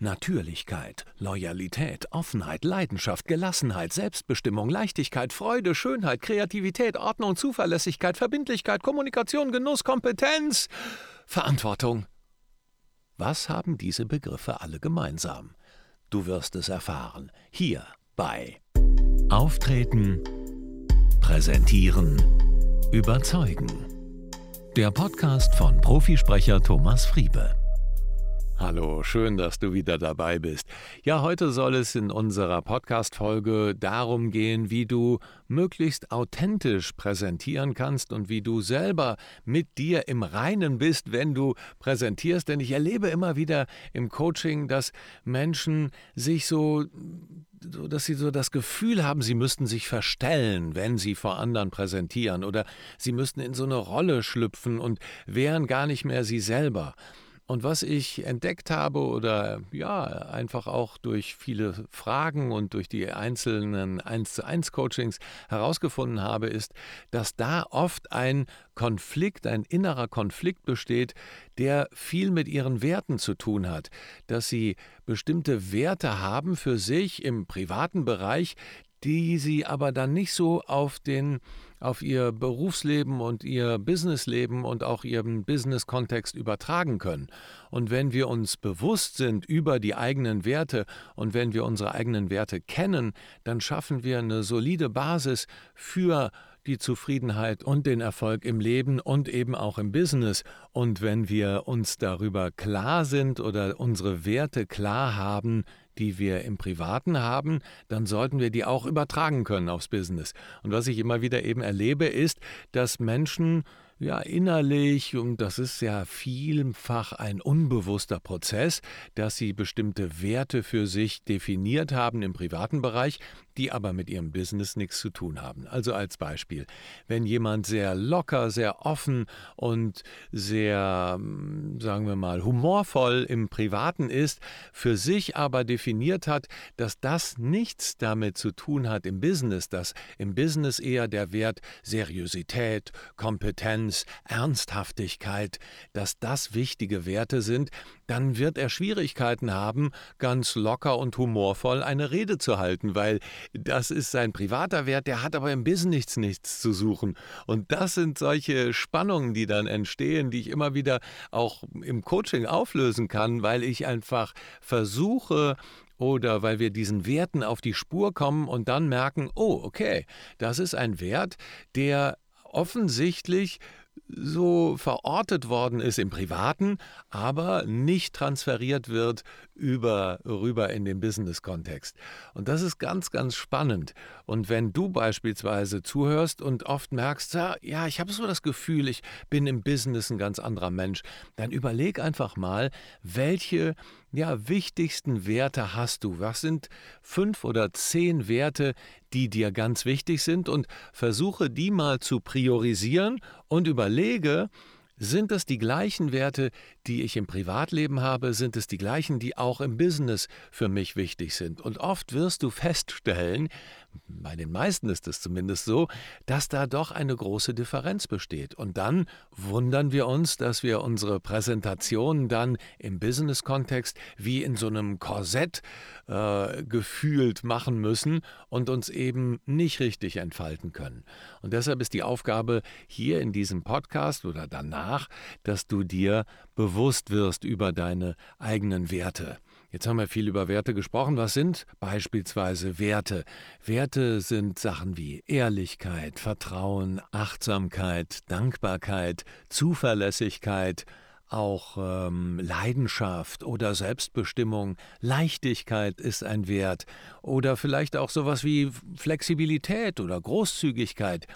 Natürlichkeit, Loyalität, Offenheit, Leidenschaft, Gelassenheit, Selbstbestimmung, Leichtigkeit, Freude, Schönheit, Kreativität, Ordnung, Zuverlässigkeit, Verbindlichkeit, Kommunikation, Genuss, Kompetenz, Verantwortung. Was haben diese Begriffe alle gemeinsam? Du wirst es erfahren, hier bei Auftreten, Präsentieren, Überzeugen. Der Podcast von Profisprecher Thomas Friebe. Hallo, schön, dass du wieder dabei bist. Ja, heute soll es in unserer Podcast-Folge darum gehen, wie du möglichst authentisch präsentieren kannst und wie du selber mit dir im Reinen bist, wenn du präsentierst. Denn ich erlebe immer wieder im Coaching, dass Menschen sich so so, dass sie so das Gefühl haben, sie müssten sich verstellen, wenn sie vor anderen präsentieren, oder sie müssten in so eine Rolle schlüpfen und wären gar nicht mehr sie selber. Und was ich entdeckt habe oder ja, einfach auch durch viele Fragen und durch die einzelnen 1 zu 1 Coachings herausgefunden habe, ist, dass da oft ein Konflikt, ein innerer Konflikt besteht, der viel mit ihren Werten zu tun hat, dass sie bestimmte Werte haben für sich im privaten Bereich, die sie aber dann nicht so auf den auf ihr Berufsleben und ihr Businessleben und auch ihren Business-Kontext übertragen können. Und wenn wir uns bewusst sind über die eigenen Werte und wenn wir unsere eigenen Werte kennen, dann schaffen wir eine solide Basis für die Zufriedenheit und den Erfolg im Leben und eben auch im Business. Und wenn wir uns darüber klar sind oder unsere Werte klar haben, die wir im Privaten haben, dann sollten wir die auch übertragen können aufs Business. Und was ich immer wieder eben erlebe, ist, dass Menschen ja innerlich, und das ist ja vielfach ein unbewusster Prozess, dass sie bestimmte Werte für sich definiert haben im privaten Bereich, die aber mit ihrem Business nichts zu tun haben. Also als Beispiel, wenn jemand sehr locker, sehr offen und sehr, hm, sagen wir mal, humorvoll im Privaten ist, für sich aber definiert hat, dass das nichts damit zu tun hat im Business, dass im Business eher der Wert Seriosität, Kompetenz, Ernsthaftigkeit, dass das wichtige Werte sind, dann wird er Schwierigkeiten haben, ganz locker und humorvoll eine Rede zu halten, weil das ist sein privater Wert, der hat aber im Business nichts, nichts zu suchen. Und das sind solche Spannungen, die dann entstehen, die ich immer wieder auch im Coaching auflösen kann, weil ich einfach versuche, oder weil wir diesen Werten auf die Spur kommen und dann merken, oh, okay, das ist ein Wert, der offensichtlich so verortet worden ist im Privaten, aber nicht transferiert wird über, rüber in den Business-Kontext. Und das ist ganz, ganz spannend. Und wenn du beispielsweise zuhörst und oft merkst, ja, ich habe so das Gefühl, ich bin im Business ein ganz anderer Mensch, dann überleg einfach mal, welche ja, wichtigsten Werte hast du? Was sind fünf oder zehn Werte, die dir ganz wichtig sind? Und versuche die mal zu priorisieren und überlege, sind es die gleichen Werte, die ich im Privatleben habe? Sind es die gleichen, die auch im Business für mich wichtig sind? Und oft wirst du feststellen, bei den meisten ist es zumindest so, dass da doch eine große Differenz besteht. Und dann wundern wir uns, dass wir unsere Präsentationen dann im Business-Kontext wie in so einem Korsett äh, gefühlt machen müssen und uns eben nicht richtig entfalten können. Und deshalb ist die Aufgabe hier in diesem Podcast oder danach, dass du dir bewusst wirst über deine eigenen Werte. Jetzt haben wir viel über Werte gesprochen. Was sind beispielsweise Werte? Werte sind Sachen wie Ehrlichkeit, Vertrauen, Achtsamkeit, Dankbarkeit, Zuverlässigkeit, auch ähm, Leidenschaft oder Selbstbestimmung, Leichtigkeit ist ein Wert oder vielleicht auch sowas wie Flexibilität oder Großzügigkeit.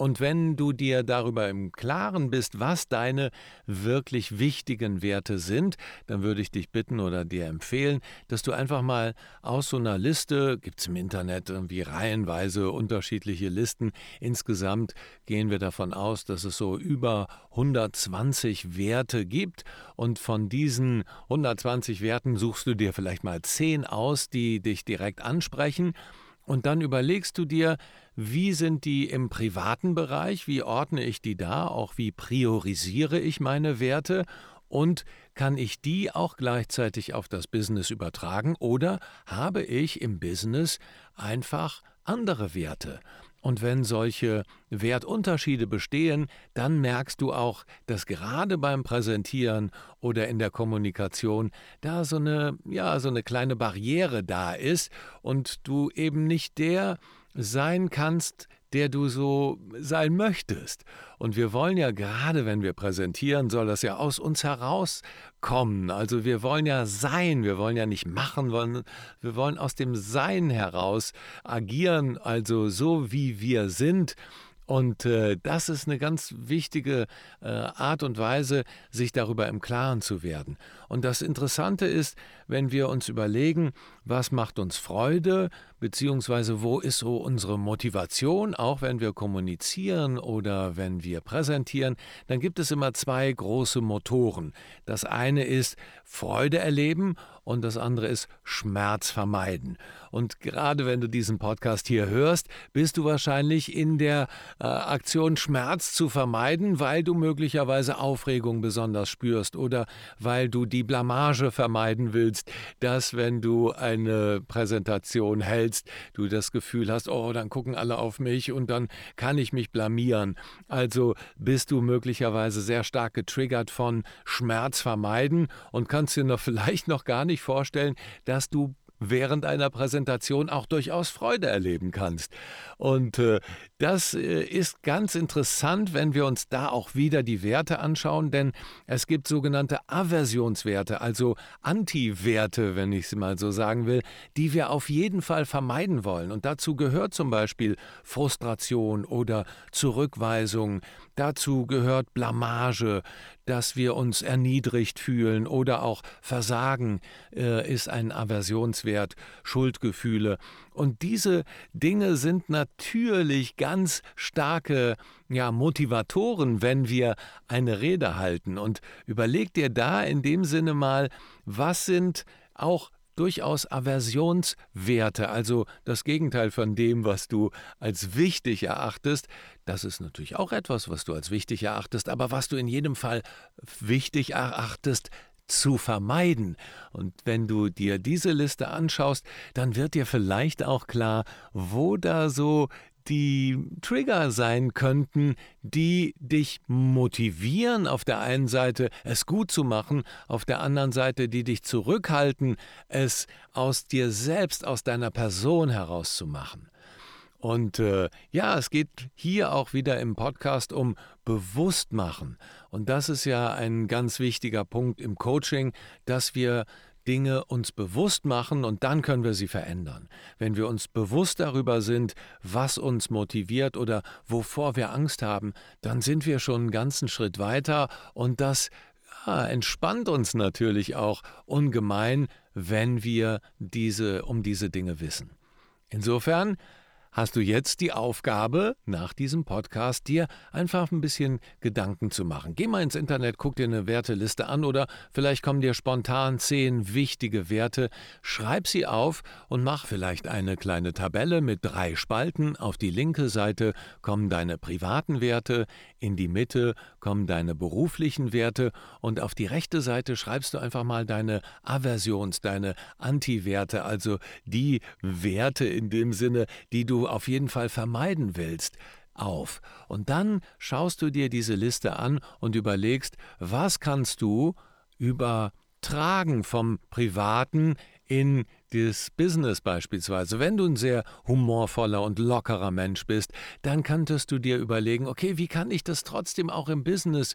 Und wenn du dir darüber im Klaren bist, was deine wirklich wichtigen Werte sind, dann würde ich dich bitten oder dir empfehlen, dass du einfach mal aus so einer Liste, gibt es im Internet irgendwie reihenweise unterschiedliche Listen, insgesamt gehen wir davon aus, dass es so über 120 Werte gibt. Und von diesen 120 Werten suchst du dir vielleicht mal 10 aus, die dich direkt ansprechen und dann überlegst du dir, wie sind die im privaten Bereich, wie ordne ich die da, auch wie priorisiere ich meine Werte und kann ich die auch gleichzeitig auf das Business übertragen oder habe ich im Business einfach andere Werte? Und wenn solche Wertunterschiede bestehen, dann merkst du auch, dass gerade beim Präsentieren oder in der Kommunikation da so eine, ja, so eine kleine Barriere da ist und du eben nicht der sein kannst, der du so sein möchtest. Und wir wollen ja gerade, wenn wir präsentieren, soll das ja aus uns herauskommen. Also wir wollen ja sein, wir wollen ja nicht machen, wir wollen aus dem Sein heraus agieren, also so wie wir sind. Und äh, das ist eine ganz wichtige äh, Art und Weise, sich darüber im Klaren zu werden. Und das Interessante ist, wenn wir uns überlegen, was macht uns Freude, beziehungsweise wo ist so unsere Motivation, auch wenn wir kommunizieren oder wenn wir präsentieren, dann gibt es immer zwei große Motoren. Das eine ist Freude erleben und das andere ist Schmerz vermeiden. Und gerade wenn du diesen Podcast hier hörst, bist du wahrscheinlich in der äh, Aktion Schmerz zu vermeiden, weil du möglicherweise Aufregung besonders spürst oder weil du die Blamage vermeiden willst, dass wenn du eine Präsentation hältst, du das Gefühl hast, oh, dann gucken alle auf mich und dann kann ich mich blamieren. Also bist du möglicherweise sehr stark getriggert von Schmerz vermeiden und kannst dir noch vielleicht noch gar nicht vorstellen, dass du während einer Präsentation auch durchaus Freude erleben kannst. Und äh, das äh, ist ganz interessant, wenn wir uns da auch wieder die Werte anschauen, denn es gibt sogenannte Aversionswerte, also Anti-Werte, wenn ich es mal so sagen will, die wir auf jeden Fall vermeiden wollen. Und dazu gehört zum Beispiel Frustration oder Zurückweisung, dazu gehört Blamage, dass wir uns erniedrigt fühlen oder auch Versagen äh, ist ein Aversionswert, Schuldgefühle. Und diese Dinge sind natürlich ganz starke ja, Motivatoren, wenn wir eine Rede halten. Und überleg dir da in dem Sinne mal, was sind auch durchaus Aversionswerte, also das Gegenteil von dem, was du als wichtig erachtest. Das ist natürlich auch etwas, was du als wichtig erachtest, aber was du in jedem Fall wichtig erachtest, zu vermeiden. Und wenn du dir diese Liste anschaust, dann wird dir vielleicht auch klar, wo da so die Trigger sein könnten, die dich motivieren, auf der einen Seite es gut zu machen, auf der anderen Seite die dich zurückhalten, es aus dir selbst, aus deiner Person herauszumachen. Und äh, ja, es geht hier auch wieder im Podcast um Bewusstmachen. Und das ist ja ein ganz wichtiger Punkt im Coaching, dass wir Dinge uns bewusst machen und dann können wir sie verändern. Wenn wir uns bewusst darüber sind, was uns motiviert oder wovor wir Angst haben, dann sind wir schon einen ganzen Schritt weiter und das ja, entspannt uns natürlich auch ungemein, wenn wir diese um diese Dinge wissen. Insofern hast du jetzt die Aufgabe, nach diesem Podcast dir einfach ein bisschen Gedanken zu machen. Geh mal ins Internet, guck dir eine Werteliste an oder vielleicht kommen dir spontan zehn wichtige Werte. Schreib sie auf und mach vielleicht eine kleine Tabelle mit drei Spalten. Auf die linke Seite kommen deine privaten Werte, in die Mitte kommen deine beruflichen Werte und auf die rechte Seite schreibst du einfach mal deine Aversions-, deine Anti-Werte, also die Werte in dem Sinne, die du auf jeden Fall vermeiden willst auf. Und dann schaust du dir diese Liste an und überlegst, was kannst du übertragen vom Privaten in das Business beispielsweise. Wenn du ein sehr humorvoller und lockerer Mensch bist, dann könntest du dir überlegen, okay, wie kann ich das trotzdem auch im Business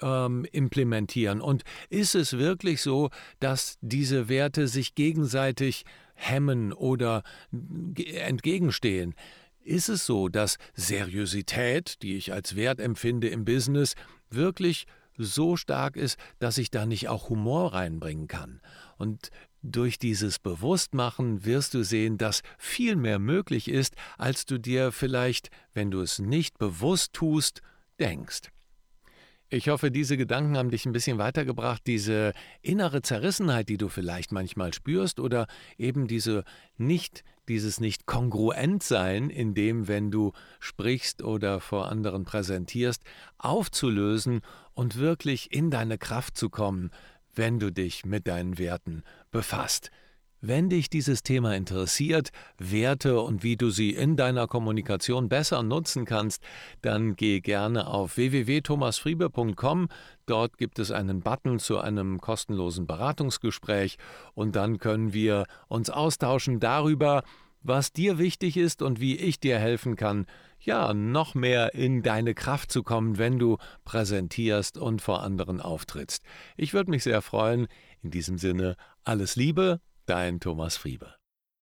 ähm, implementieren? Und ist es wirklich so, dass diese Werte sich gegenseitig hemmen oder entgegenstehen? Ist es so, dass Seriosität, die ich als Wert empfinde im Business, wirklich so stark ist, dass ich da nicht auch Humor reinbringen kann? Und durch dieses Bewusstmachen wirst du sehen, dass viel mehr möglich ist, als du dir vielleicht, wenn du es nicht bewusst tust, denkst. Ich hoffe, diese Gedanken haben dich ein bisschen weitergebracht, diese innere Zerrissenheit, die du vielleicht manchmal spürst oder eben diese nicht dieses nicht kongruent sein, in dem, wenn du sprichst oder vor anderen präsentierst, aufzulösen und wirklich in deine Kraft zu kommen, wenn du dich mit deinen Werten befasst. Wenn dich dieses Thema interessiert, Werte und wie du sie in deiner Kommunikation besser nutzen kannst, dann geh gerne auf www.thomasfriebe.com. Dort gibt es einen Button zu einem kostenlosen Beratungsgespräch und dann können wir uns austauschen darüber, was dir wichtig ist und wie ich dir helfen kann, ja, noch mehr in deine Kraft zu kommen, wenn du präsentierst und vor anderen auftrittst. Ich würde mich sehr freuen. In diesem Sinne, alles Liebe, Dein Thomas Friebe.